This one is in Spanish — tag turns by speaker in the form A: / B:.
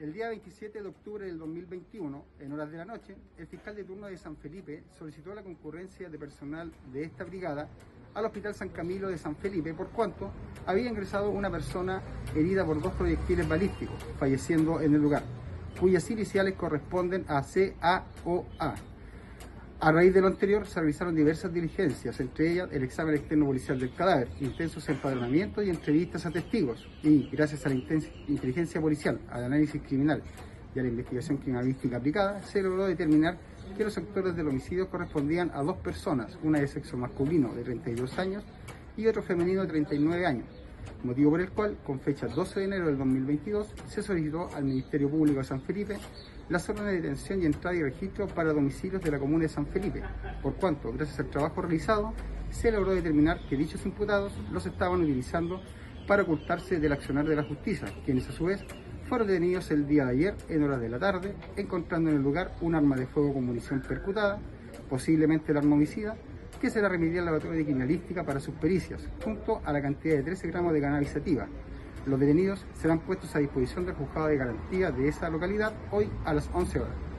A: El día 27 de octubre del 2021, en horas de la noche, el fiscal de turno de San Felipe solicitó la concurrencia de personal de esta brigada al Hospital San Camilo de San Felipe por cuanto había ingresado una persona herida por dos proyectiles balísticos, falleciendo en el lugar, cuyas iniciales corresponden a CAOA. A raíz de lo anterior, se realizaron diversas diligencias, entre ellas el examen externo policial del cadáver, intensos empadronamientos y entrevistas a testigos. Y, gracias a la inteligencia policial, al análisis criminal y a la investigación criminalística aplicada, se logró determinar que los autores del homicidio correspondían a dos personas, una de sexo masculino de 32 años y otro femenino de 39 años, motivo por el cual, con fecha 12 de enero del 2022, se solicitó al Ministerio Público de San Felipe las órdenes de detención y entrada y registro para domicilios de la comuna de San Felipe, por cuanto, gracias al trabajo realizado, se logró determinar que dichos imputados los estaban utilizando para ocultarse del accionar de la justicia, quienes a su vez fueron detenidos el día de ayer en horas de la tarde, encontrando en el lugar un arma de fuego con munición percutada, posiblemente el arma homicida, que será remitida al laboratorio de criminalística para sus pericias, junto a la cantidad de 13 gramos de cannabis los detenidos serán puestos a disposición del juzgado de garantía de esa localidad hoy a las 11 horas.